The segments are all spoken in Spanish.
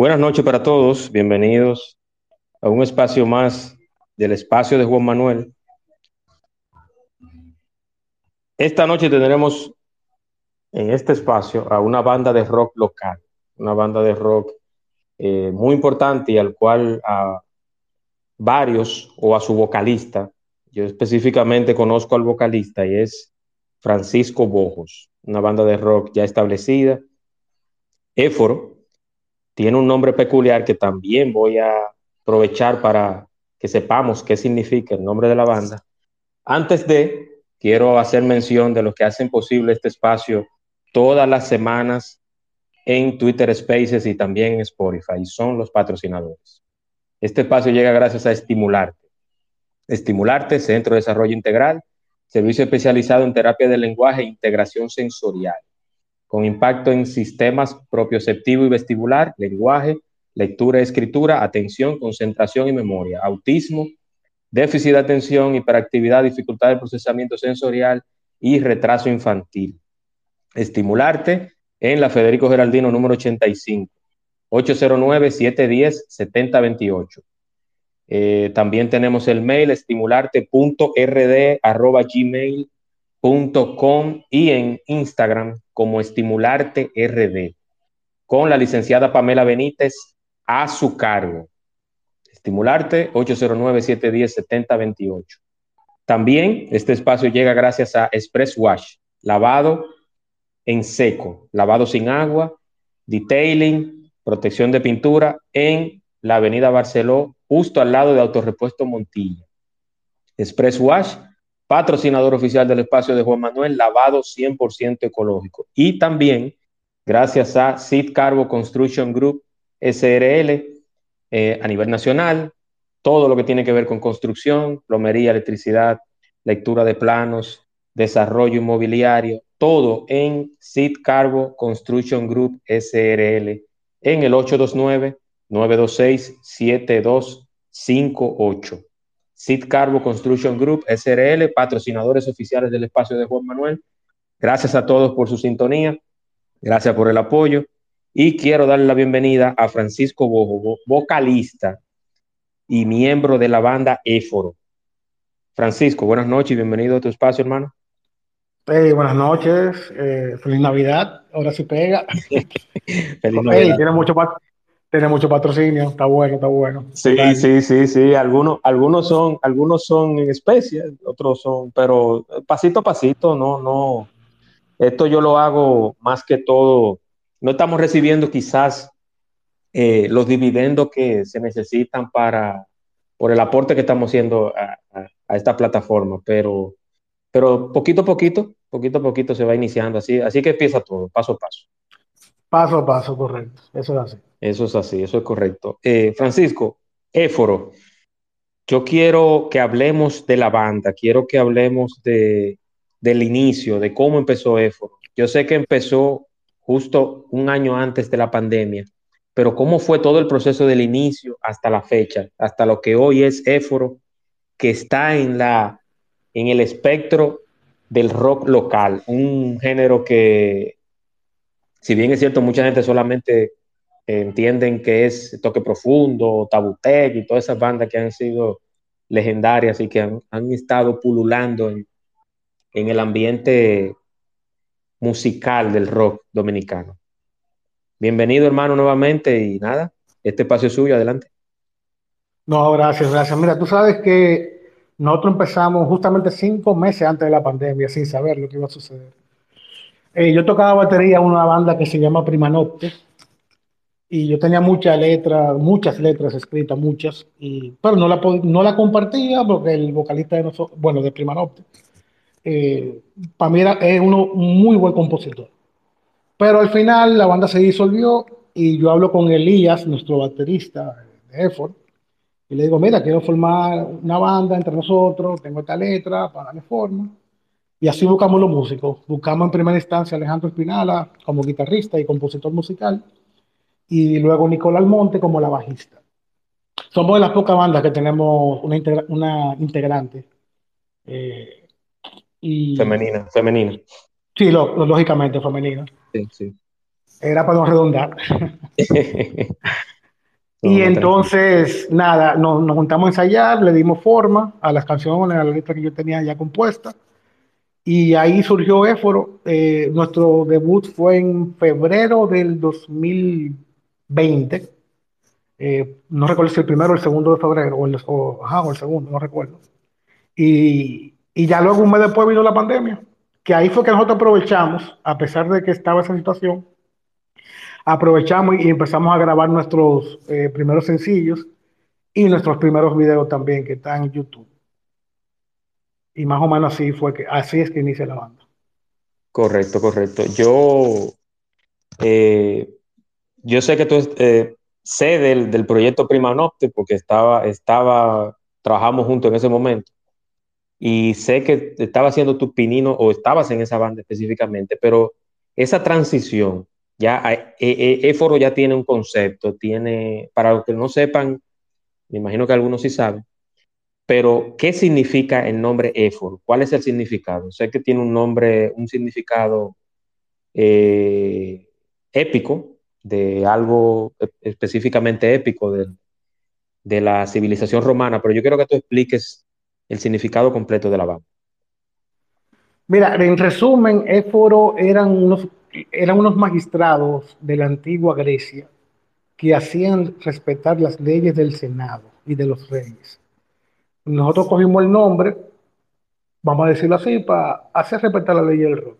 Buenas noches para todos, bienvenidos a un espacio más del espacio de Juan Manuel. Esta noche tendremos en este espacio a una banda de rock local, una banda de rock eh, muy importante y al cual a varios o a su vocalista, yo específicamente conozco al vocalista y es Francisco Bojos, una banda de rock ya establecida. Éforo, tiene un nombre peculiar que también voy a aprovechar para que sepamos qué significa el nombre de la banda. Antes de, quiero hacer mención de los que hacen posible este espacio todas las semanas en Twitter Spaces y también en Spotify. Son los patrocinadores. Este espacio llega gracias a Estimularte. Estimularte, Centro de Desarrollo Integral, servicio especializado en terapia del lenguaje e integración sensorial con impacto en sistemas propioceptivo y vestibular, lenguaje, lectura escritura, atención, concentración y memoria, autismo, déficit de atención, hiperactividad, dificultad de procesamiento sensorial y retraso infantil. Estimularte en la Federico Geraldino número 85, 809-710-7028. Eh, también tenemos el mail estimularte.rd.gmail.com com y en Instagram como Estimularte RD, con la licenciada Pamela Benítez a su cargo. Estimularte 809-710-7028. También este espacio llega gracias a Express Wash, lavado en seco, lavado sin agua, detailing, protección de pintura en la avenida Barceló, justo al lado de Autorepuesto Montilla. Express Wash patrocinador oficial del espacio de Juan Manuel, lavado 100% ecológico. Y también, gracias a Seed Carbo Construction Group SRL eh, a nivel nacional, todo lo que tiene que ver con construcción, plomería, electricidad, lectura de planos, desarrollo inmobiliario, todo en Seed Carbo Construction Group SRL en el 829-926-7258. Sid Carbo Construction Group, SRL, patrocinadores oficiales del espacio de Juan Manuel. Gracias a todos por su sintonía, gracias por el apoyo y quiero darle la bienvenida a Francisco Bojo, vocalista y miembro de la banda Éforo. Francisco, buenas noches y bienvenido a tu espacio, hermano. Hey, buenas noches, eh, feliz Navidad, ahora sí pega. feliz Navidad. tiene mucho, tiene mucho patrocinio, está bueno, está bueno. Sí, sí, sí, sí. Algunos, algunos son, algunos son en especie, otros son, pero pasito a pasito, no, no. Esto yo lo hago más que todo. No estamos recibiendo quizás eh, los dividendos que se necesitan para por el aporte que estamos haciendo a, esta plataforma, pero, pero poquito a poquito, poquito a poquito se va iniciando así, así que empieza todo, paso a paso. Paso a paso, correcto. Eso es así. Eso es así, eso es correcto. Eh, Francisco, Éforo, yo quiero que hablemos de la banda, quiero que hablemos de, del inicio, de cómo empezó Éforo. Yo sé que empezó justo un año antes de la pandemia, pero cómo fue todo el proceso del inicio hasta la fecha, hasta lo que hoy es Éforo, que está en, la, en el espectro del rock local, un género que si bien es cierto, mucha gente solamente entienden que es Toque Profundo, Tabutec y todas esas bandas que han sido legendarias y que han, estado pululando en, el ambiente musical del rock dominicano. Bienvenido, hermano, nuevamente y nada, este espacio es suyo, adelante. No, gracias, gracias. Mira, tú sabes que nosotros empezamos justamente cinco meses antes de la pandemia sin saber lo que iba a suceder. Eh, yo tocaba batería en una banda que se llama Prima Nocte y yo tenía muchas letras, muchas letras escritas, muchas, y, pero no la, no la compartía porque el vocalista de nosotros, bueno, de Prima Nocte, eh, para mí era, es uno muy buen compositor. Pero al final la banda se disolvió y yo hablo con Elías, nuestro baterista de Effort, y le digo, mira, quiero formar una banda entre nosotros, tengo esta letra para darle forma. Y así buscamos los músicos. Buscamos en primera instancia a Alejandro Espinala como guitarrista y compositor musical, y luego Nicolás Almonte como la bajista. Somos de las pocas bandas que tenemos una, una integrante. Eh, y, femenina, femenina. Sí, lógicamente femenina. Sí, sí. Era para no redondar. y entonces, nada, nos, juntamos a ensayar, le dimos forma a las canciones, a la letra que yo tenía ya compuesta. Y ahí surgió Éforo. Eh, nuestro debut fue en febrero del 2020. Eh, no recuerdo si el primero o el segundo de febrero, o el, o el segundo, no recuerdo. Y, y ya luego un mes después vino la pandemia, que ahí fue que nosotros aprovechamos, a pesar de que estaba esa situación, aprovechamos y empezamos a grabar nuestros eh, primeros sencillos y nuestros primeros videos también que están en YouTube. Y más o menos así fue que, así es que inicia la banda. Correcto, correcto. Yo, eh, yo sé que tú eh, sé del, del, proyecto Prima Nocte porque estaba, estaba, trabajamos juntos en ese momento y sé que estaba haciendo tu pinino o estabas en esa banda específicamente, pero esa transición, ya Éforo ya tiene un concepto, tiene, para los que no sepan, me imagino que algunos sí saben, pero ¿qué significa el nombre Éforo? ¿Cuál es el significado? Sé que tiene un nombre, un significado eh, épico, de algo específicamente épico de, de la civilización romana, pero yo quiero que tú expliques el significado completo de la banda. Mira, en resumen, Éforo eran unos, eran unos magistrados de la antigua Grecia que hacían respetar las leyes del Senado y de los reyes. Nosotros cogimos el nombre, vamos a decirlo así, para hacer respetar la ley del rock.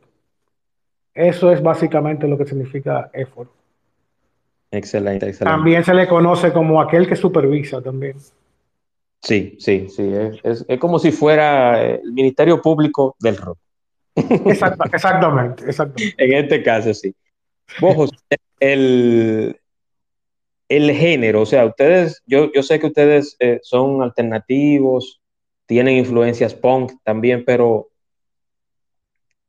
Eso es básicamente lo que significa Éforo. Excelente, excelente. También se le conoce como aquel que supervisa también. Sí, sí, sí. Es, como si fuera el Ministerio Público del rock. exactamente, exactamente. en este caso, sí. Vos, el, el género, o sea, ustedes, yo, yo sé que ustedes eh, son alternativos, tienen influencias punk también, pero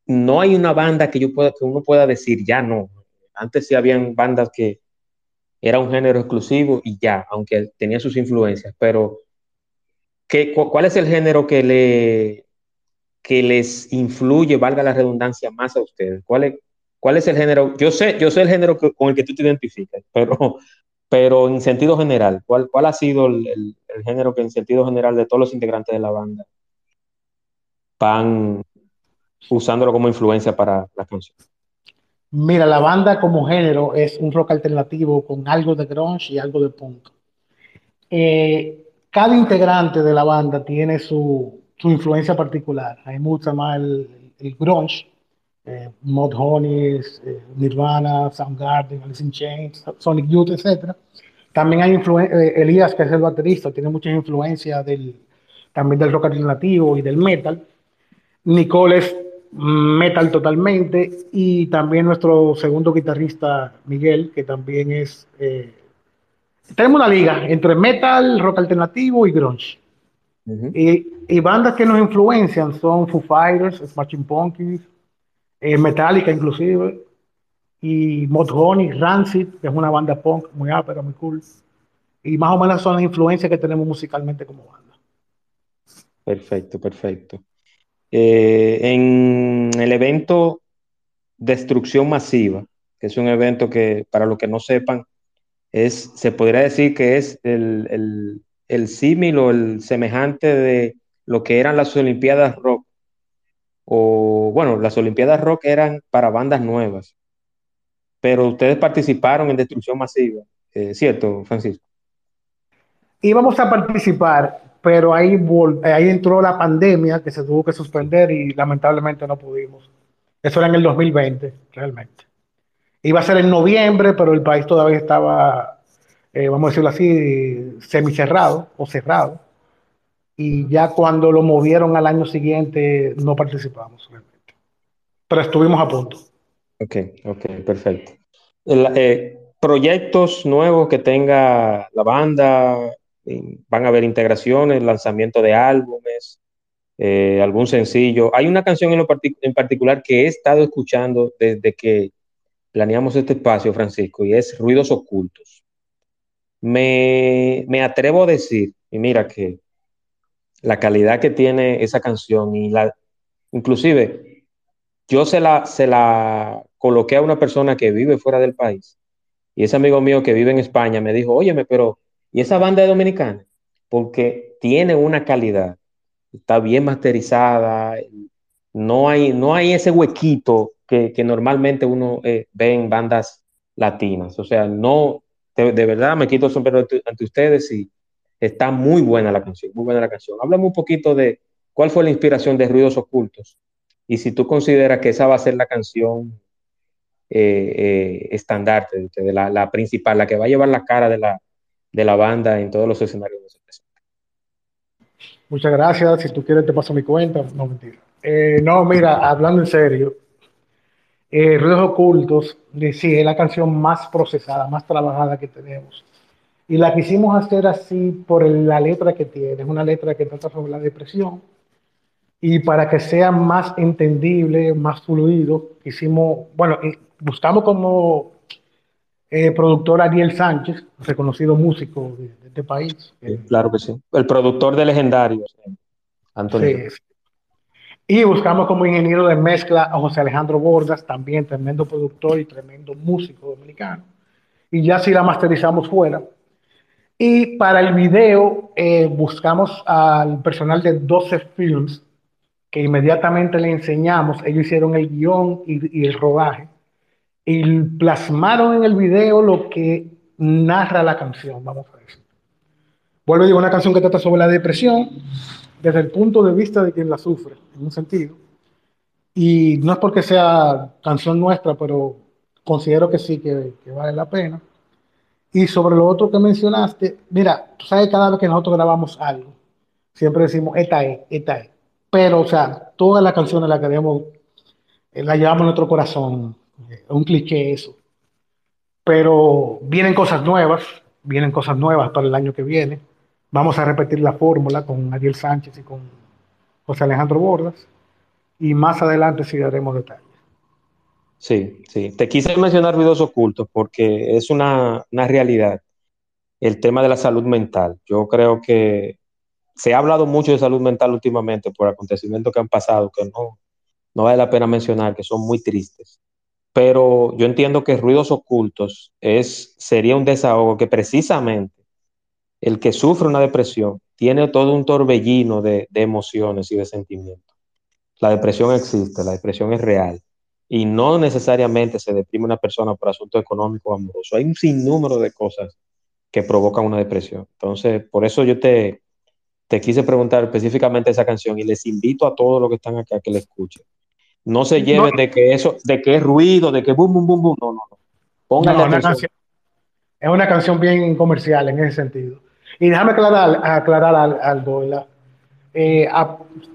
no hay una banda que, yo pueda, que uno pueda decir, ya no. Antes sí habían bandas que era un género exclusivo y ya, aunque tenía sus influencias, pero ¿Cuál es el género que, le, que les influye, valga la redundancia, más a ustedes? ¿Cuál es, cuál es el género? Yo sé, yo sé el género con el que tú te identificas, pero, pero en sentido general, ¿cuál, cuál ha sido el, género que en sentido general de todos los integrantes de la banda van usándolo como influencia para la canción? Mira, la banda como género es un rock alternativo con algo de grunge y algo de punk. Eh, cada integrante de la banda tiene su, influencia particular. Hay mucha más el, grunge, eh, Mod eh, Nirvana, Soundgarden, Alice in Chains, Sonic Youth, etc. También hay eh, Elías, que es el baterista, tiene mucha influencia del, también del rock alternativo y del metal. Nicole es metal totalmente y también nuestro segundo guitarrista Miguel, que también es eh, tenemos una liga entre metal, rock alternativo y grunge. y, bandas que nos influencian son Foo Fighters, Smashing Pumpkins, eh, Metallica inclusive, y Honey, Rancid, que es una banda punk muy ápera, muy cool. Y más o menos son las influencias que tenemos musicalmente como banda. Perfecto, perfecto. Eh, en el evento Destrucción Masiva, que es un evento que, para los que no sepan, es, se podría decir que es el, el, el símil o el semejante de lo que eran las Olimpiadas Rock. O bueno, las Olimpiadas Rock eran para bandas nuevas, pero ustedes participaron en Destrucción Masiva, eh, ¿cierto, Francisco? Íbamos a participar, pero ahí, ahí entró la pandemia que se tuvo que suspender y lamentablemente no pudimos. Eso era en el 2020, realmente. Iba a ser en noviembre, pero el país todavía estaba, eh, vamos a decirlo así, semicerrado o cerrado. Y ya cuando lo movieron al año siguiente, no participamos realmente. Pero estuvimos a punto. Ok, ok, perfecto. Eh, proyectos nuevos que tenga la banda, eh, van a haber integraciones, lanzamiento de álbumes, eh, algún sencillo. Hay una canción en, lo en particular que he estado escuchando desde que planeamos este espacio, Francisco, y es Ruidos Ocultos. Me, me atrevo a decir, y mira que la calidad que tiene esa canción y la, inclusive, yo se la, se la coloqué a una persona que vive fuera del país y ese amigo mío que vive en España me dijo, óyeme, pero ¿y esa banda de dominicana? Porque tiene una calidad, está bien masterizada, no hay, no hay ese huequito que, normalmente uno eh, ve en bandas latinas. O sea, no, de, verdad me quito el sombrero ante, ustedes y está muy buena la canción, muy buena la canción. Háblame un poquito de cuál fue la inspiración de Ruidos Ocultos y si tú consideras que esa va a ser la canción eh, eh, estandarte, de la, principal, la que va a llevar la cara de la, de la banda en todos los escenarios Muchas gracias. Si tú quieres, te paso mi cuenta. No, mentira. Eh, no, mira, hablando en serio, eh, Ruidos Ocultos, sí, es la canción más procesada, más trabajada que tenemos. Y la quisimos hacer así por la letra que tiene. Es una letra que trata sobre la depresión y para que sea más entendible, más fluido, hicimos, bueno, buscamos como eh, productor Ariel Sánchez, reconocido músico de, este país. claro que sí. El productor de Legendarios, Antonio. Sí, Y buscamos como ingeniero de mezcla a José Alejandro Bordas, también tremendo productor y tremendo músico dominicano. Y ya si la masterizamos fuera. Y para el video eh, buscamos al personal de 12 Films, que inmediatamente le enseñamos, ellos hicieron el guion y, el rodaje, y plasmaron en el video lo que narra la canción, vamos a decir. Vuelvo a decir, una canción que trata sobre la depresión desde el punto de vista de quien la sufre, en un sentido. Y no es porque sea canción nuestra, pero considero que sí, que, que vale la pena. Y sobre lo otro que mencionaste, mira, tú sabes cada vez que nosotros grabamos algo, siempre decimos, esta es, esta es. Pero, o sea, todas las canciones las queremos, eh, las llevamos en nuestro corazón. Es un cliché eso. Pero vienen cosas nuevas, vienen cosas nuevas para el año que viene. Vamos a repetir la fórmula con Ariel Sánchez y con José Alejandro Bordas. Y más adelante sí daremos detalles. Sí, sí. Te quise mencionar videos ocultos porque es una, una realidad el tema de la salud mental. Yo creo que se ha hablado mucho de salud mental últimamente por acontecimientos que han pasado, que no, no vale la pena mencionar, que son muy tristes. Pero yo entiendo que ruidos ocultos es, sería un desahogo que precisamente el que sufre una depresión tiene todo un torbellino de, emociones y de sentimientos. La depresión existe, la depresión es real y no necesariamente se deprime una persona por asunto económico o amoroso. Hay un sinnúmero de cosas que provocan una depresión. Entonces, por eso yo te, te quise preguntar específicamente esa canción y les invito a todos los que están aquí a que la escuchen. No se lleven de que eso, de que es ruido, de que bum, bum, bum, bum. No, no, no. Pónganle no, canción, es una canción bien comercial en ese sentido. Y déjame aclarar, aclarar algo, eh,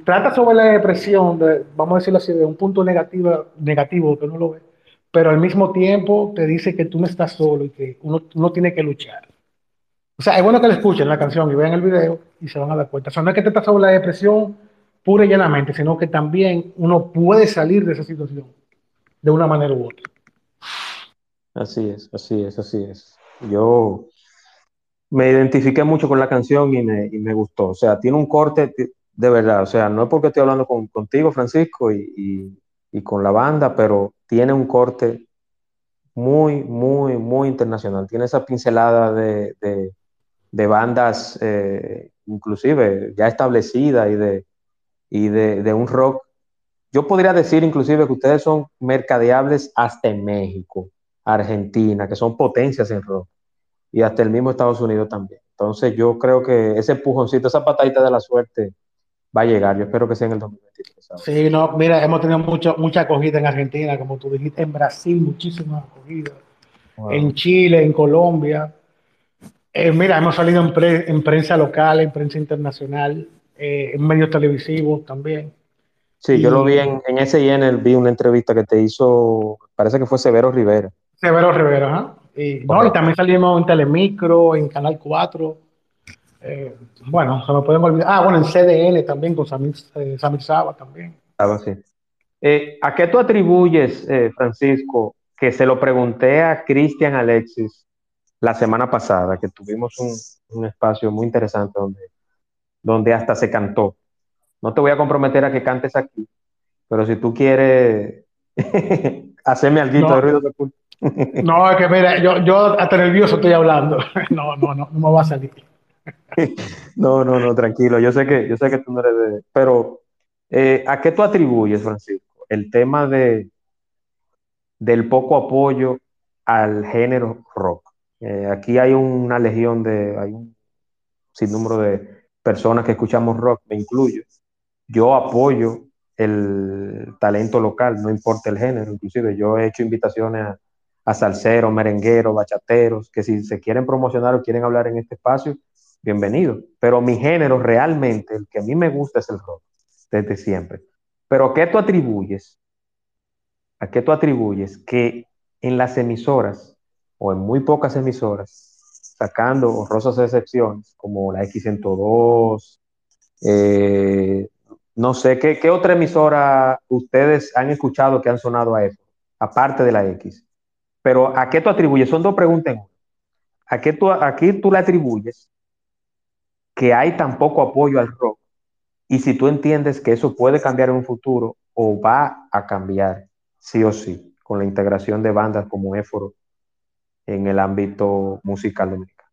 trata sobre la depresión, vamos a decirlo así, de un punto negativo, negativo que no lo ve, pero al mismo tiempo te dice que tú no estás solo y que uno, uno tiene que luchar. O sea, es bueno que le escuchen la canción y vean el video y se van a dar cuenta. O sea, no es que te sobre la depresión pura y llanamente, sino que también uno puede salir de esa situación de una manera u otra. Así es, así es, así es. Yo me identifiqué mucho con la canción y me, gustó. O sea, tiene un corte de verdad. O sea, no es porque estoy hablando contigo, Francisco, y, con la banda, pero tiene un corte muy, muy, muy internacional. Tiene esa pincelada de de bandas eh, inclusive ya establecidas y, de, y de, un rock. Yo podría decir inclusive que ustedes son mercadeables hasta en México, Argentina, que son potencias en rock, y hasta el mismo Estados Unidos también. Entonces yo creo que ese empujoncito, esa patadita de la suerte va a llegar. Yo espero que sea en el 2023. Sí, no, mira, hemos tenido mucho, mucha acogida en Argentina, como tú dijiste, en Brasil muchísima acogida, en Chile, en Colombia. Eh, mira, hemos salido en, prensa local, en prensa internacional, eh, en medios televisivos también. Sí, yo lo vi en, en SIN, vi una entrevista que te hizo, parece que fue Severo Rivera. Severo Rivera, ajá. Y, no, y también salimos en Telemicro, en Canal 4. Eh, bueno, se me pueden olvidar. Ah, bueno, en CDN también con Samir, eh, Saba también. Sí. Eh, ¿A qué tú atribuyes, Francisco, que se lo pregunté a Cristian Alexis la semana pasada, que tuvimos un, un, espacio muy interesante donde, donde hasta se cantó? No te voy a comprometer a que cantes aquí, pero si tú quieres hacerme algo no, de ruido de No, es que mira, yo, yo hasta nervioso estoy hablando. No, no, no, no me va a salir. No, no, no, tranquilo. Yo sé que, yo sé que tú no eres de. Pero, eh, ¿a qué tú atribuyes, Francisco, el tema de del poco apoyo al género rock? Eh, aquí hay una legión de, hay un sinnúmero de personas que escuchamos rock, me incluyo. Yo apoyo el talento local, no importa el género. Inclusive yo he hecho invitaciones a, salseros, merengueros, bachateros, que si se quieren promocionar o quieren hablar en este espacio, bienvenido. Pero mi género realmente, el que a mí me gusta es el rock, desde siempre. Pero ¿qué tú atribuyes? ¿A qué tú atribuyes que en las emisoras, o en muy pocas emisoras, sacando honrosas excepciones, como la X102, eh, no sé, ¿qué, ¿qué, otra emisora ustedes han escuchado que han sonado a eso, aparte de la X? Pero ¿a qué tú atribuyes? Son dos preguntas en una. ¿A qué tú, aquí tú le atribuyes que hay tan poco apoyo al rock? Y si tú entiendes que eso puede cambiar en un futuro o va a cambiar sí o sí con la integración de bandas como Éforo en el ámbito musical dominicano.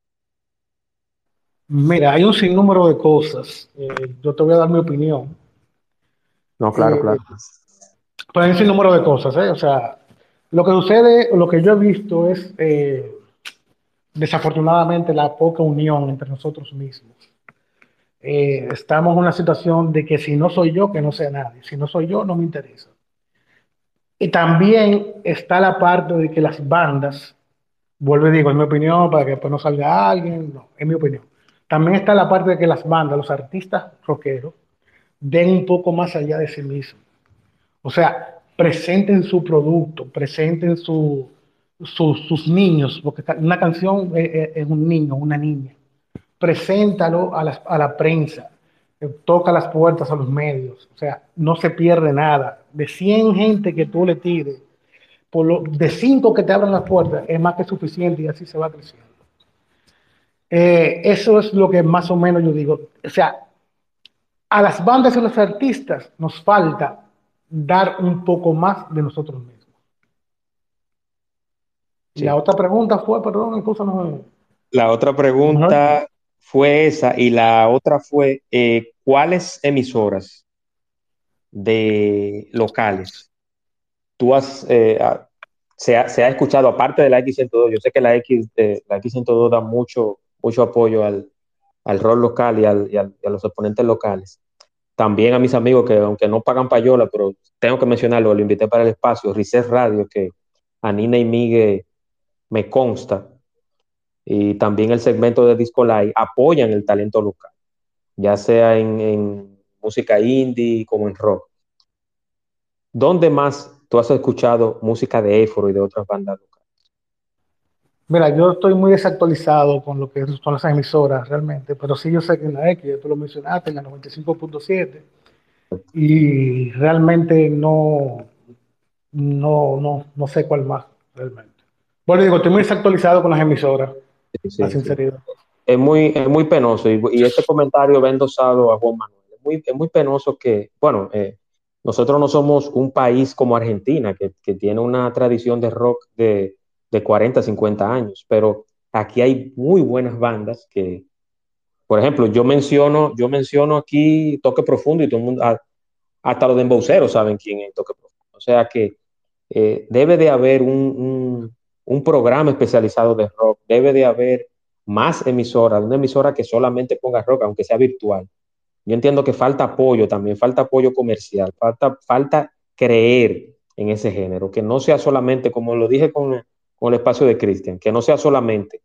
Mira, hay un sinnúmero de cosas. Eh, yo te voy a dar mi opinión. No, claro, eh, claro. Pero hay un sinnúmero de cosas, ¿eh? O sea, lo que sucede, lo que yo he visto es, eh, desafortunadamente, la poca unión entre nosotros mismos. Eh, estamos en una situación de que si no soy yo, que no sea nadie. Si no soy yo, no me interesa. Y también está la parte de que las bandas, vuelvo y digo, en mi opinión, para que no salga alguien, no, es mi opinión. También está la parte de que las bandas, los artistas rockeros, den un poco más allá de sí mismos. O sea, presenten su producto, presenten su, su, sus niños, porque una canción es, es, un niño, una niña. Preséntalo a la, a la prensa, eh, toca las puertas a los medios, o sea, no se pierde nada. De 100 gente que tú le tires, por lo, de 5 que te abran las puertas, es más que suficiente y así se va creciendo. Eh, eso es lo que más o menos yo digo. O sea, a las bandas y a los artistas nos falta dar un poco más de nosotros mismos. Sí. Y la otra pregunta fue, perdón, no... La otra pregunta ¿No? fue esa y la otra fue, eh, ¿cuáles emisoras de locales tú has, eh, se, ha, escuchado, aparte de la X102, yo sé que la, X, eh, la X102 da mucho, mucho apoyo al, rol local y, al, a los exponentes locales. También a mis amigos que, aunque no pagan payola, pero tengo que mencionarlo, lo invité para el espacio, Rices Radio, que a Nina y Miguel me consta, y también el segmento de Disco Live apoyan el talento local, ya sea en, en música indie como en rock. ¿Dónde más tú has escuchado música de Éforo y de otras bandas locales? Mira, yo estoy muy desactualizado con lo que son las emisoras realmente, pero sí yo sé que en la X, tú lo mencionaste, en la 95.7, y realmente no, no, no, no sé cuál más realmente. Bueno, digo, estoy muy desactualizado con las emisoras, sí, sí, la sinceridad. Sí. Es, muy, es muy penoso, y, y, este comentario va endosado a Juan Manuel. Es muy, es muy penoso que, bueno, eh, nosotros no somos un país como Argentina, que, tiene una tradición de rock de de 40, 50 años, pero aquí hay muy buenas bandas que, por ejemplo, yo menciono, yo menciono aquí Toque Profundo y todo el mundo, hasta los de embauceros saben quién es Toque Profundo. O sea que eh, debe de haber un, un, programa especializado de rock, debe de haber más emisoras, una emisora que solamente ponga rock, aunque sea virtual. Yo entiendo que falta apoyo también, falta apoyo comercial, falta, falta creer en ese género, que no sea solamente, como lo dije con, con el espacio de Cristian, que no sea solamente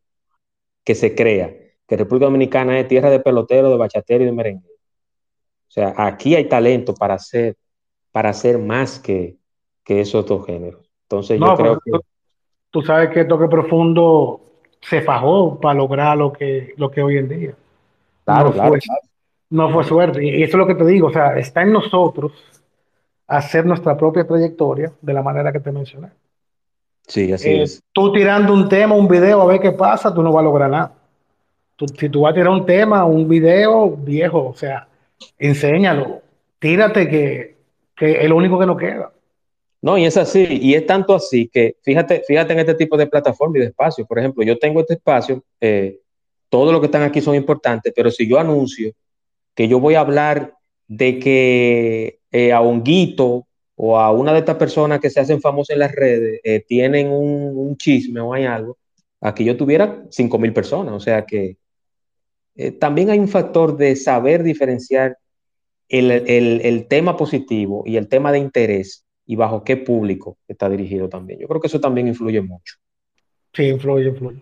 que se crea que República Dominicana es tierra de pelotero, de bachatero y de merengue. O sea, aquí hay talento para hacer para hacer más que, que esos dos géneros. Entonces yo creo que... Tú, sabes que Toque Profundo se fajó para lograr lo que, lo que hoy en día. Claro, claro, No fue suerte. Y eso es lo que te digo, o sea, está en nosotros hacer nuestra propia trayectoria de la manera que te mencioné. Sí, así eh, es. Tú tirando un tema, un video, a ver qué pasa, tú no vas a lograr nada. si tú vas a tirar un tema, un video viejo, o sea, enséñalo, tírate que, que es lo único que nos queda. No, y es así, y es tanto así que fíjate, fíjate en este tipo de plataforma y de espacio. Por ejemplo, yo tengo este espacio, eh, todos los que están aquí son importantes, pero si yo anuncio que yo voy a hablar de que eh, a Honguito o a una de estas personas que se hacen famosas en las redes eh, tienen un, chisme o hay algo, aquí yo tuviera 5 mil personas. O sea que también hay un factor de saber diferenciar el, tema positivo y el tema de interés y bajo qué público está dirigido también. Yo creo que eso también influye mucho. Sí, influye, influye.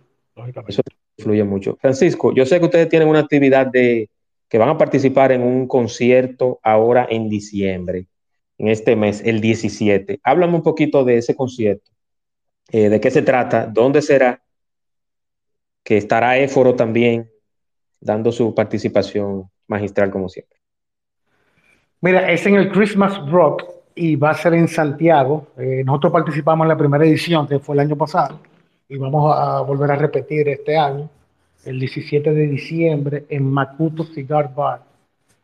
Eso influye mucho. Francisco, yo sé que ustedes tienen una actividad de que van a participar en un concierto ahora en diciembre, en este mes, el 17. Háblame un poquito de ese concierto. Eh, ¿De qué se trata? ¿Dónde será? Que estará Éforo también dando su participación magistral como siempre. Mira, es en el Christmas Rock y va a ser en Santiago. Eh, nosotros participamos en la primera edición, que fue el año pasado, y vamos a volver a repetir este año, el 17 de diciembre, en Macuto Cigar Bar.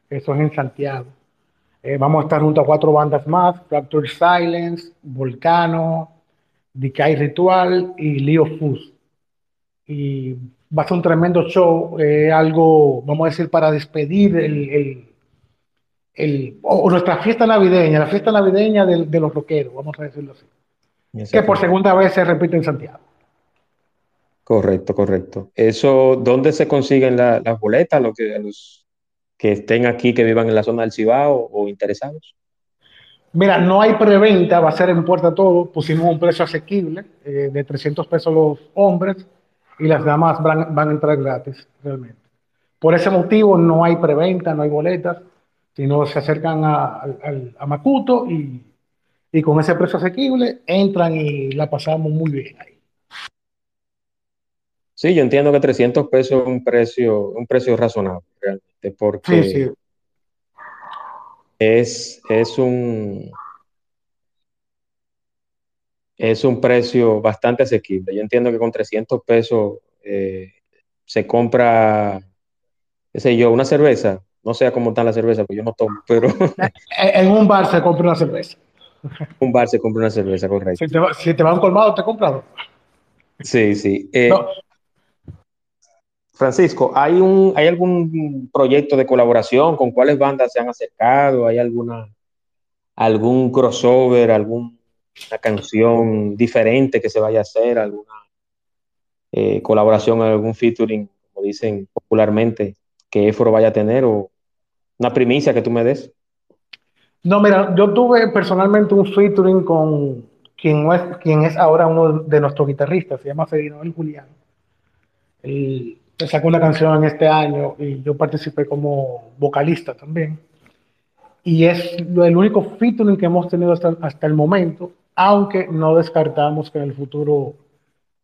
Eso es en Santiago. Eh, vamos a estar junto a cuatro bandas más, Fractured Silence, Volcano, Decay Ritual y Leo Fus. Y va a ser un tremendo show, eh, algo, vamos a decir, para despedir el el, o nuestra fiesta navideña, la fiesta navideña de, los roqueros, vamos a decirlo así. Que por segunda vez se repite en Santiago. Correcto, correcto. Eso, ¿dónde se consiguen las boletas? Lo que, los que estén aquí, que vivan en la zona del Cibao o interesados. Mira, no hay preventa, va a ser en puerta todo. Pusimos un precio asequible eh, de 300 pesos los hombres y las damas van, a entrar gratis, realmente. Por ese motivo no hay preventa, no hay boletas si no se acercan a, Macuto y, con ese precio asequible entran y la pasamos muy bien ahí. Sí, yo entiendo que 300 pesos es un precio, un precio razonable, realmente, porque Es, es, un, es un precio bastante asequible. Yo entiendo que con 300 pesos eh, se compra, qué sé yo, una cerveza no sé cómo está la cerveza, pues yo no tomo, pero. en un bar se compra una cerveza. un bar se compra una cerveza, correcto. Si te va, si a un colmado, te compras Sí, sí. Eh, Francisco, ¿hay, un, ¿hay algún proyecto de colaboración? ¿Con cuáles bandas se han acercado? ¿Hay alguna algún crossover, alguna canción diferente que se vaya a hacer? ¿Alguna eh, colaboración, algún featuring, como dicen popularmente, que Eforo vaya a tener? O, una primicia que tú me des. No, mira, yo tuve personalmente un featuring con quien es, quien es ahora uno de nuestros guitarristas, se llama Fedino El Julián. Sacó una canción este año y yo participé como vocalista también. Y es el único featuring que hemos tenido hasta, hasta el momento, aunque no descartamos que en el futuro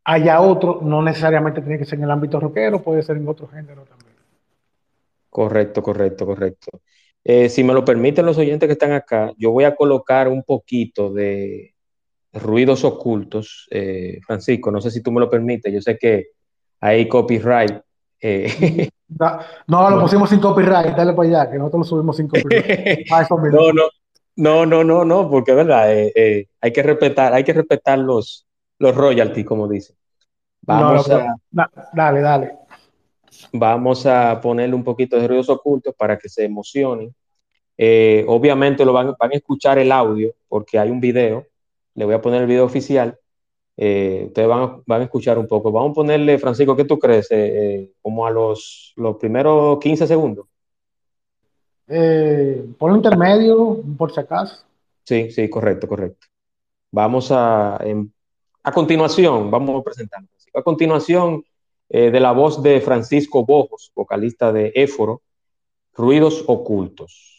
haya otro, no necesariamente tiene que ser en el ámbito rockero, puede ser en otro género también. Correcto, correcto, correcto. Eh, si me lo permiten los oyentes que están acá, yo voy a colocar un poquito de ruidos ocultos. Eh, Francisco, no sé si tú me lo permites, yo sé que hay copyright. Eh. No, lo pusimos sin copyright, dale para allá, que nosotros lo subimos sin copyright. no, no, no, no, no, no, porque es verdad, hay que respetar, hay que respetar los, los royalties, como dicen. Vamos a... dale, dale. Vamos a ponerle un poquito de ruidos ocultos para que se emocionen. Eh, obviamente lo van, van, a escuchar el audio porque hay un video. Le voy a poner el video oficial. Eh, ustedes van, van, a escuchar un poco. Vamos a ponerle, Francisco, ¿qué tú crees? Eh, como a los, los primeros 15 segundos. por un intermedio, por si acaso. Sí, sí, correcto, correcto. Vamos a, em, a continuación, vamos a presentar. A continuación, eh, de la voz de Francisco Bojos, vocalista de Éforo, Ruidos Ocultos.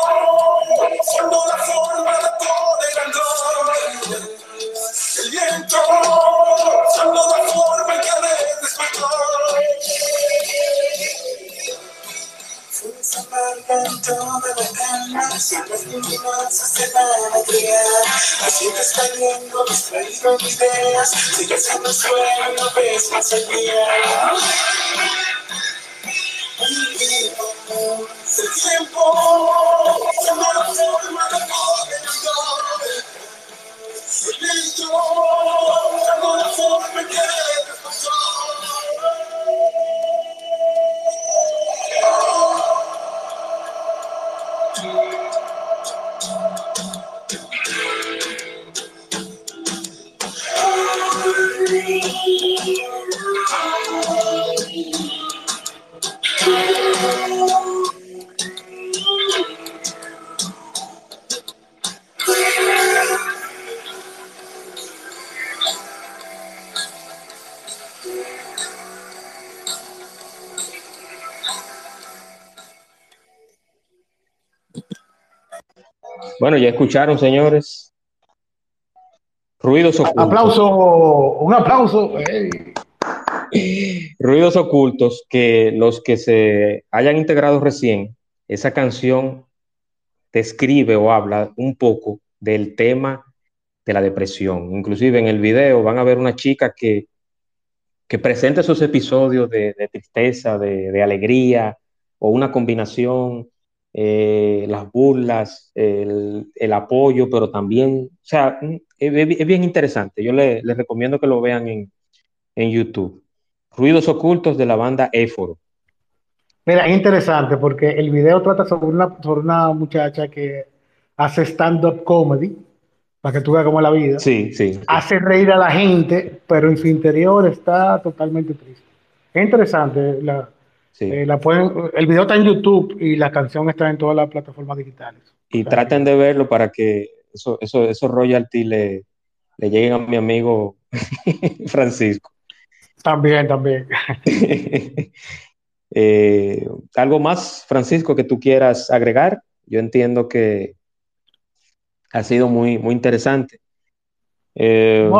Está viendo, distraído en ideas, sigues en el no ves más allá. El tiempo, Bueno, ya escucharon, señores. Ruidos ocultos. Aplauso, un aplauso. Ruidos ocultos que los que se hayan integrado recién, esa canción describe o habla un poco del tema de la depresión. Inclusive en el video van a ver una chica que, que presenta esos episodios de, tristeza, de, alegría o una combinación, eh, las burlas, el, apoyo, pero también, o sea, es, bien interesante. Yo les le recomiendo que lo vean en, en YouTube. Ruidos ocultos de la banda Éforo. Mira, es interesante porque el video trata sobre una, sobre una muchacha que hace stand-up comedy, para que tú veas cómo es la vida. Sí, sí, Hace reír a la gente, pero en su interior está totalmente triste. Es interesante. La, eh, la pueden, el video está en YouTube y la canción está en todas las plataformas digitales. Y traten de verlo para que eso, eso, esos royalties le, le lleguen a mi amigo Francisco. También, también. Eh, ¿Algo más, Francisco, que tú quieras agregar? Yo entiendo que ha sido muy, muy interesante. Eh,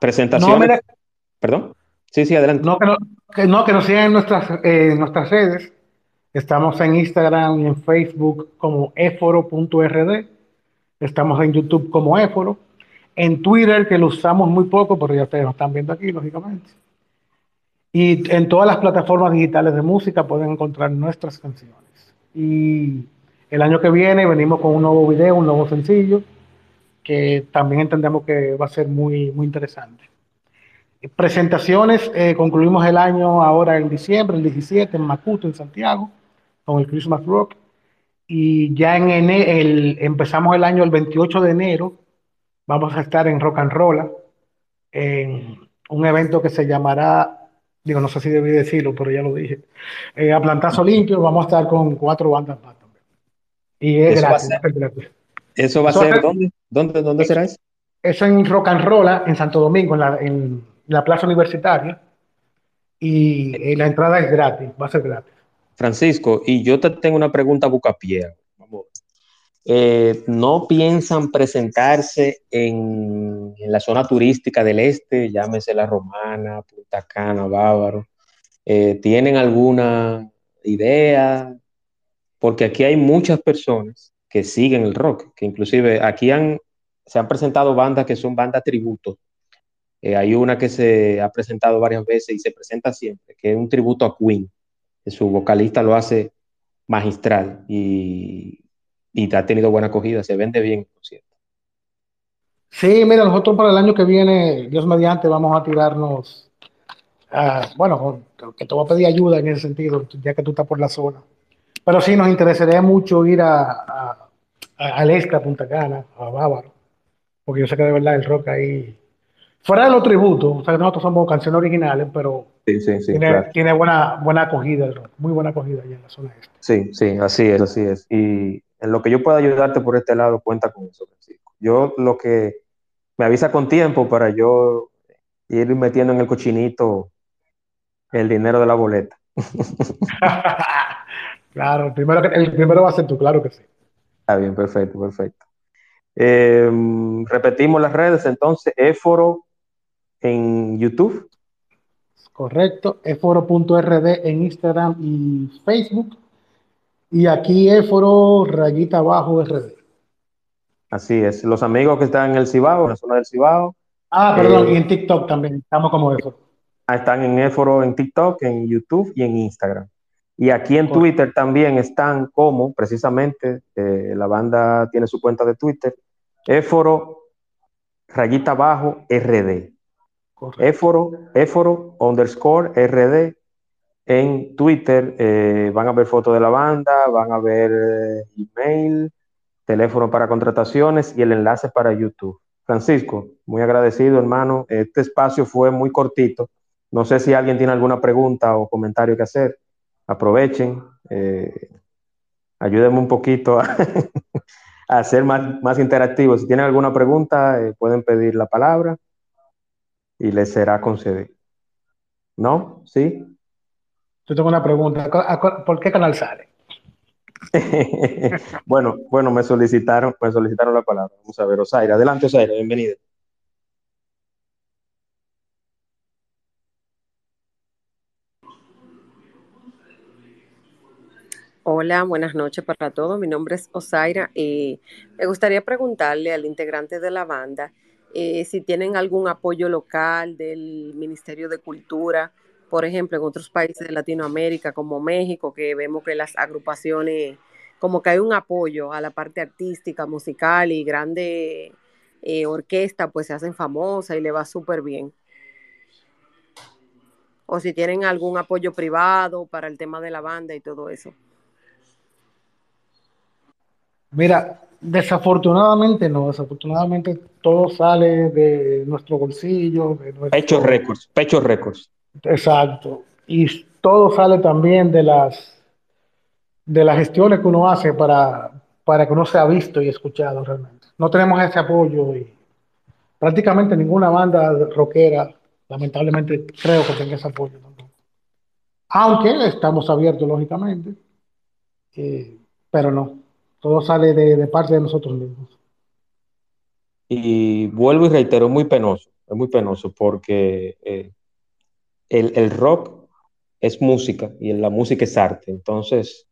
presentaciones. Perdón. Sí, sí, adelante. No, que, no, que, nos sigan en nuestras, eh, nuestras redes. Estamos en Instagram y en Facebook como eforo.rd. Estamos en YouTube como eforo en Twitter, que lo usamos muy poco, pero ya ustedes lo están viendo aquí, lógicamente. Y en todas las plataformas digitales de música pueden encontrar nuestras canciones. Y el año que viene venimos con un nuevo video, un nuevo sencillo, que también entendemos que va a ser muy, muy interesante. Presentaciones, eh, concluimos el año ahora en diciembre, el 17, en Macuto, en Santiago, con el Christmas Rock. Y ya en enero, empezamos el año el 28 de enero vamos a estar en Rock and Roll, en un evento que se llamará, digo, no sé si debí decirlo, pero ya lo dije, eh, a Plantazo Limpio, vamos a estar con cuatro bandas más también. Y es gratis, ¿Eso va a ser dónde? ¿Dónde, dónde será eso? Eso en Rock and Roll, en Santo Domingo, en la, en la plaza universitaria. Y eh, la entrada es gratis, va a ser gratis. Francisco, y yo te tengo una pregunta bucapié. Eh, no piensan presentarse en, la zona turística del este, llámese La Romana, Punta Cana, Bávaro. Eh, ¿Tienen alguna idea? Porque aquí hay muchas personas que siguen el rock, que inclusive aquí han, se han presentado bandas que son bandas tributo. Eh, hay una que se ha presentado varias veces y se presenta siempre, que es un tributo a Queen. su vocalista lo hace magistral y, y ha tenido buena acogida, se vende bien, por cierto. Sí, mira, nosotros para el año que viene, Dios mediante, vamos a tirarnos, bueno, que te voy a pedir ayuda en ese sentido, ya que tú estás por la zona. Pero sí, nos interesaría mucho ir a, a, a Punta Cana, a Bávaro, porque yo sé que de verdad el rock ahí, fuera de los tributos, o sea, nosotros somos canciones originales, pero tiene, buena, buena acogida el rock, muy buena acogida allá en la zona este. Sí, sí, así es, así es. Y en lo que yo pueda ayudarte por este lado, cuenta con eso, Francisco. Yo lo que me avisa con tiempo para yo ir metiendo en el cochinito el dinero de la boleta. claro, el primero, el primero va a ser tú, claro que sí. Está bien, perfecto, perfecto. Em, repetimos las redes, entonces, Éforo en YouTube. Correcto, eforo.rd en Instagram y Facebook. Y aquí Éforo rayita abajo RD. Así es. Los amigos que están en el Cibao, en la zona del Cibao. Ah, perdón, eh, y en TikTok también. Estamos como Éforo. Ah, están en Éforo en TikTok, en YouTube y en Instagram. Y aquí en Twitter también están como, precisamente, eh, la banda tiene su cuenta de Twitter, Éforo rayita abajo RD. Éforo, Éforo underscore RD en Twitter. Eh, van a ver fotos de la banda, van a ver eh, email, teléfono para contrataciones y el enlace para YouTube. Francisco, muy agradecido, hermano. Este espacio fue muy cortito. No sé si alguien tiene alguna pregunta o comentario que hacer. Aprovechen. Eh, ayúdenme un poquito a, ser más, más interactivos. Si tienen alguna pregunta, eh, pueden pedir la palabra y les será concedido. ¿No? ¿Sí? Yo tengo una pregunta. ¿Por qué canal sale? bueno, bueno, me solicitaron, me solicitaron la palabra. Vamos a ver, Osaira. Adelante, Osaira, bienvenida. Hola, buenas noches para todos. Mi nombre es Osaira y me gustaría preguntarle al integrante de la banda eh, si tienen algún apoyo local del Ministerio de Cultura, por ejemplo, en otros países de Latinoamérica como México, que vemos que las agrupaciones, como que hay un apoyo a la parte artística, musical y grande eh, orquesta, pues se hacen famosas y le va súper bien. O si tienen algún apoyo privado para el tema de la banda y todo eso. Mira, desafortunadamente no, desafortunadamente todo sale de nuestro bolsillo. De Pecho récords, pecho récords. Exacto. Y todo sale también de las de las gestiones que uno hace para, para que uno sea visto y escuchado realmente. No tenemos ese apoyo y prácticamente ninguna banda rockera, lamentablemente, creo que tenga ese apoyo tampoco. Aunque estamos abiertos, lógicamente, eh, pero no. Todo sale de, parte de nosotros mismos. Y vuelvo y reitero, es muy penoso, es muy penoso porque eh, el, rock es música y la música es arte. Entonces,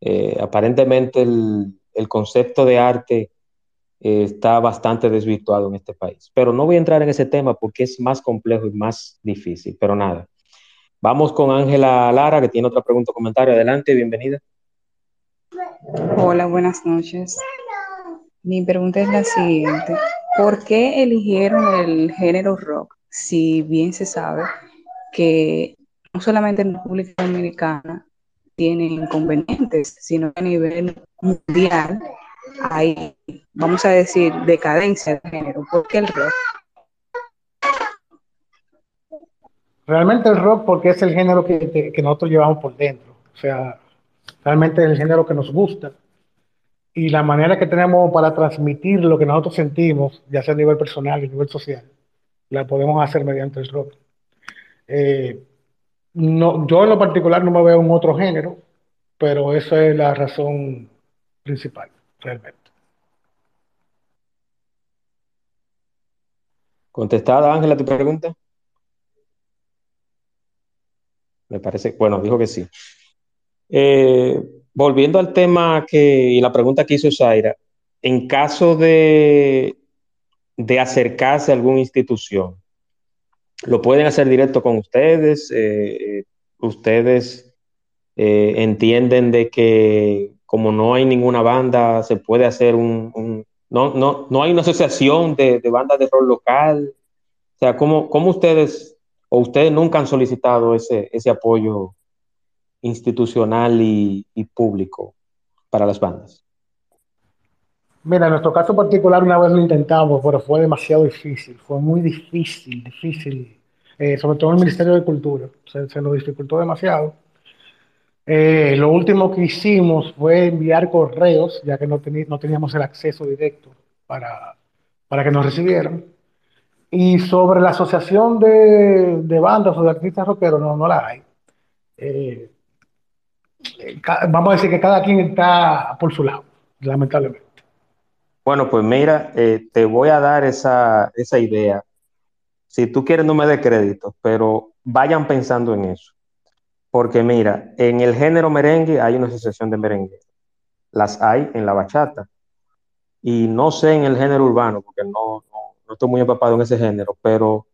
eh, aparentemente el, concepto de arte eh, está bastante desvirtuado en este país. Pero no voy a entrar en ese tema porque es más complejo y más difícil. Pero nada, vamos con Ángela Lara, que tiene otra pregunta o comentario. Adelante, bienvenida. Hola, buenas noches. Mi pregunta es la siguiente. ¿Por qué eligieron el género rock si bien se sabe que no solamente en República Dominicana tiene inconvenientes, sino a nivel mundial hay, vamos a decir, decadencia de género? ¿Por qué el rock? Realmente el rock porque es el género que, que nosotros llevamos por dentro. O sea, Realmente es el género que nos gusta. Y la manera que tenemos para transmitir lo que nosotros sentimos, ya sea a nivel personal y a nivel social, la podemos hacer mediante el rock. Eh, no, yo en lo particular no me veo en otro género, pero esa es la razón principal, realmente. ¿Contestada, Ángela, tu pregunta? Me parece, bueno, dijo que sí. Eh, volviendo al tema que, y la pregunta que hizo Zaira, en caso de, de acercarse a alguna institución, ¿lo pueden hacer directo con ustedes? Eh, ¿Ustedes eh, entienden de que como no hay ninguna banda, se puede hacer un... no, no, no hay una asociación de, de bandas de rol local. O sea, ¿cómo, cómo ustedes o ustedes nunca han solicitado ese, ese apoyo institucional y, y público para las bandas? Mira, en nuestro caso particular una vez lo intentamos, pero fue demasiado difícil, fue muy difícil, difícil, eh, sobre todo el Ministerio de Cultura, se, se nos dificultó demasiado. Eh, lo último que hicimos fue enviar correos, ya que no, no teníamos el acceso directo para, para que nos recibieran. Y sobre la asociación de, de bandas o de artistas rockeros, no, no la hay. Eh, vamos a decir que cada quien está por su lado, lamentablemente. Bueno, pues mira, eh, te voy a dar esa, esa idea. Si tú quieres, no me dé crédito, pero vayan pensando en eso. Porque mira, en el género merengue hay una asociación de merengue. Las hay en la bachata. Y no sé en el género urbano, porque no, no, no estoy muy empapado en ese género, pero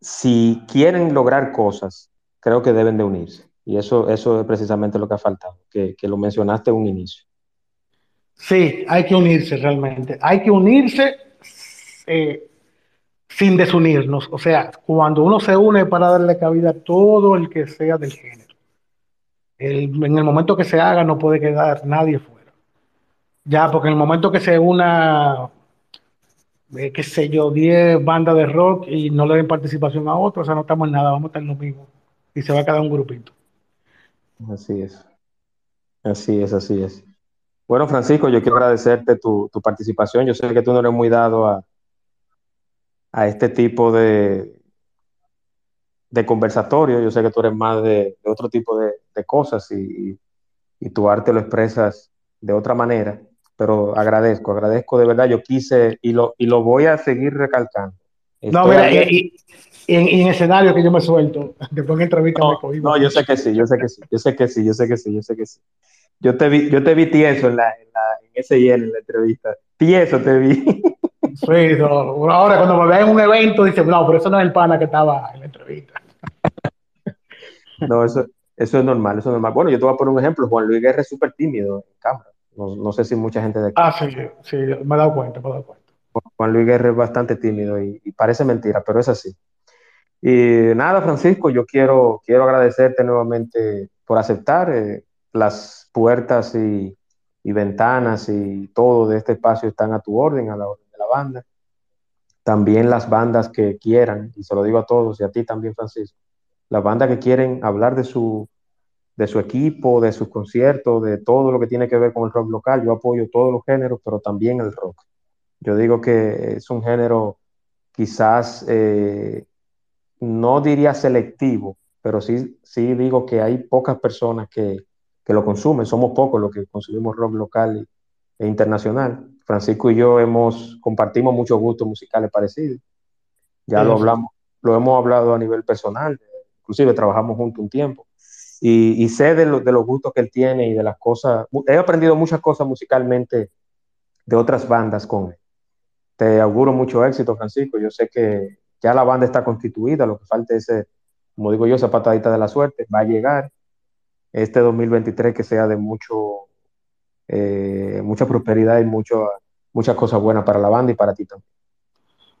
si quieren lograr cosas, creo que deben de unirse. Y eso, eso es precisamente lo que ha faltado, que, lo mencionaste en un inicio. Sí, hay que unirse realmente. Hay que unirse eh, sin desunirnos. O sea, cuando uno se une para darle cabida a todo el que sea del género. En el momento que se haga no puede quedar nadie fuera. Ya, porque en el momento que se una, eh, qué sé yo, 10 bandas de rock y no le den participación a otros, o sea, no estamos en nada, vamos a estar en lo mismo. Y se va a quedar un grupito. Así es. Así es, así es. Bueno, Francisco, yo quiero agradecerte tu, tu participación. Yo sé que tú no eres muy dado a, a este tipo de, de conversatorio. Yo sé que tú eres más de, otro tipo de, de cosas y, y- y tu arte lo expresas de otra manera. Pero agradezco, agradezco de verdad. Yo quise y lo, y lo voy a seguir recalcando. No, mira, y, y en, y en escenario que yo me suelto, después en entrevista me No, cohibo. no, yo sé que sí, yo sé que sí, yo sé que sí, yo sé que sí, yo sé que sí. Yo te vi, yo te vi tieso en la, en la, en ese en la entrevista. Tieso te vi. Sí, no. Ahora cuando me vean en un evento, dicen, no, pero eso no es el pana que estaba en la entrevista. No, eso, eso es normal, eso es normal. Bueno, yo te voy a poner un ejemplo. Juan Luis Guerra es súper tímido en cámara. No, no sé si mucha gente de aquí. Ah, sí, sí, me he dado cuenta, me he dado cuenta. Juan Luis Guerra es bastante tímido y, parece mentira, pero es así. Y nada, Francisco, yo quiero, quiero agradecerte nuevamente por aceptar eh, las puertas y, y ventanas y todo de este espacio están a tu orden, a la orden de la banda. También las bandas que quieran, y se lo digo a todos y a ti también, Francisco, las bandas que quieren hablar de su, de su equipo, de sus conciertos, de todo lo que tiene que ver con el rock local. Yo apoyo todos los géneros, pero también el rock. Yo digo que es un género quizás, eh, no diría selectivo, pero sí, sí digo que hay pocas personas que, que lo consumen. Somos pocos los que consumimos rock local e internacional. Francisco y yo hemos, compartimos muchos gustos musicales parecidos. Ya Sí, lo hablamos, lo hemos hablado a nivel personal, inclusive trabajamos juntos un tiempo. Y, y sé de, lo- de los gustos que él tiene y de las cosas. He aprendido muchas cosas musicalmente de otras bandas con él. Te auguro mucho éxito, Francisco. Yo sé que ya la banda está constituida, lo que falta es, ese, como digo yo, esa patadita de la suerte. Va a llegar este 2023 que sea de mucho, eh, mucha prosperidad y mucho, muchas cosas buenas para la banda y para ti también.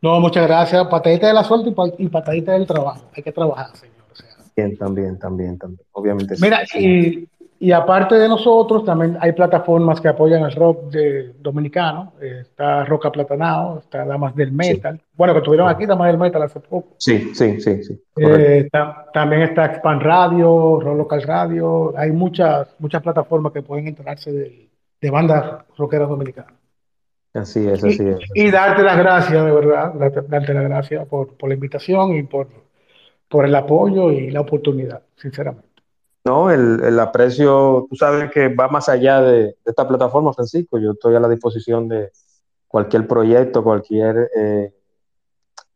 No, muchas gracias. Patadita de la suerte y, pa- y patadita del trabajo. Hay que trabajar, señor. o sea. Bien, también, también, también. Obviamente sí. Mira, y, y aparte de nosotros, también hay plataformas que apoyan el rock de, dominicano. Eh, Está Rock Aplatanado, está Damas del Metal. Bueno, que tuvieron aquí Damas del Metal hace poco. Sí, sí, sí, sí. Eh, ta- también está Expand Radio, Rock Local Radio. Hay muchas, muchas plataformas que pueden enterarse de, de bandas rockeras dominicanas. Así es, Y, así es. y darte las gracias, de verdad, darte, darte las gracias por, por la invitación y por, por el apoyo y la oportunidad, sinceramente. No, el, el aprecio, tú sabes que va más allá de, de esta plataforma, Francisco. Yo estoy a la disposición de cualquier proyecto, cualquier... eh,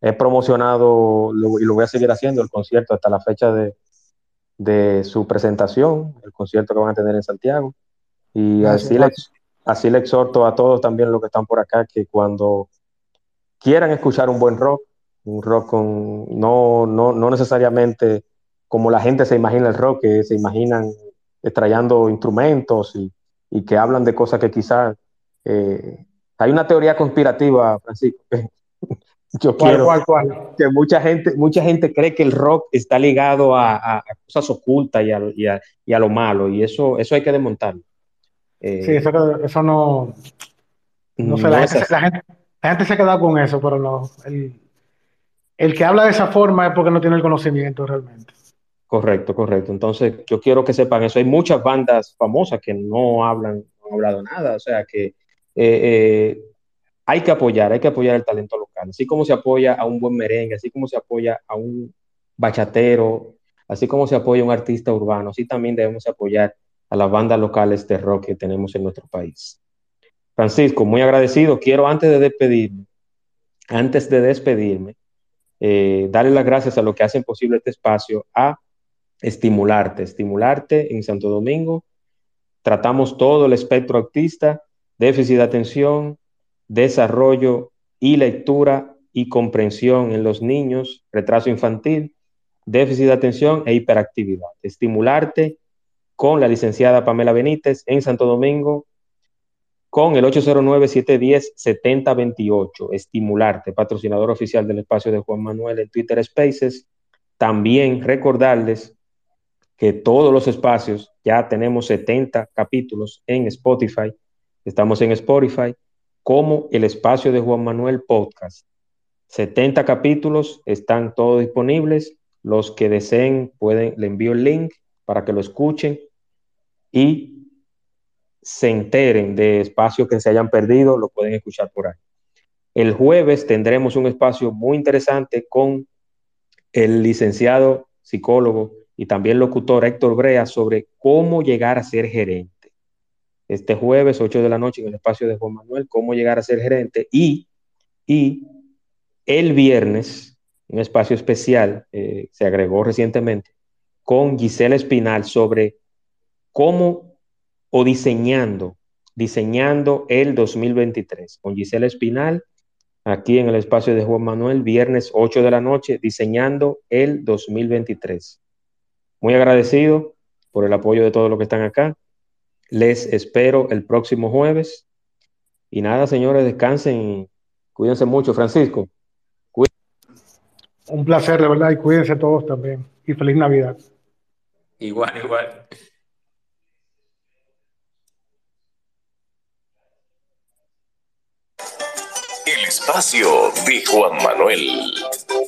he promocionado lo- y lo voy a seguir haciendo el concierto hasta la fecha de, de su presentación, el concierto que van a tener en Santiago. Y Gracias, así le, así le exhorto a todos también los que están por acá que cuando quieran escuchar un buen rock, un rock con no, no, no necesariamente como la gente se imagina el rock, que se imaginan extrayendo instrumentos y, que hablan de cosas que quizás... Eh, hay una teoría conspirativa, Francisco. Yo quiero que mucha gente, mucha gente cree que el rock está ligado a, cosas ocultas y a, y, a, lo malo, y eso, eso hay que desmontarlo. sí, eso, eso no, no, sé, la, gente, la, gente, se ha quedado con eso, pero no. El, el que habla de esa forma es porque no tiene el conocimiento realmente. Correcto, correcto. Entonces, yo quiero que sepan eso. Hay muchas bandas famosas que no hablan, no han hablado nada. O sea que eh, eh, hay que apoyar, hay que apoyar el talento local. Así como se apoya a un buen merengue, así como se apoya a un bachatero, así como se apoya a un artista urbano, así también debemos apoyar a las bandas locales de rock que tenemos en nuestro país. Francisco, muy agradecido. Quiero antes de despedirme, antes de despedirme, eh, darle las gracias a lo que hacen posible este espacio, a estimularte, estimularte en Santo Domingo. Tratamos todo el espectro autista, déficit de atención, desarrollo y lectura y comprensión en los niños, retraso infantil, déficit de atención e hiperactividad. Estimularte con la licenciada Pamela Benítez en Santo Domingo, con el 809-710-7028, Estimularte, patrocinador oficial del espacio de Juan Manuel en Twitter Spaces. También recordarles que todos los espacios, ya tenemos 70 capítulos en Spotify, estamos en Spotify, como el espacio de Juan Manuel Podcast. 70 capítulos están todos disponibles. Los que deseen pueden, le envío el link para que lo escuchen y se enteren de espacios que se hayan perdido, lo pueden escuchar por ahí. El jueves tendremos un espacio muy interesante con el licenciado psicólogo y también locutor Héctor Brea sobre cómo llegar a ser gerente. Este jueves, 8 de la noche, en el espacio de Juan Manuel, cómo llegar a ser gerente. Y, y el viernes, un espacio especial, eh, se agregó recientemente, con Gisela Espinal sobre cómo o diseñando, diseñando el 2023 con Gisela Espinal, aquí en el espacio de Juan Manuel, viernes 8 de la noche, diseñando el 2023. Muy agradecido por el apoyo de todos los que están acá. Les espero el próximo jueves. Y nada, señores, descansen cuídense mucho. Francisco. Un placer, de verdad, y cuídense todos también. Y feliz Navidad. Igual, igual. espacio de Juan Manuel.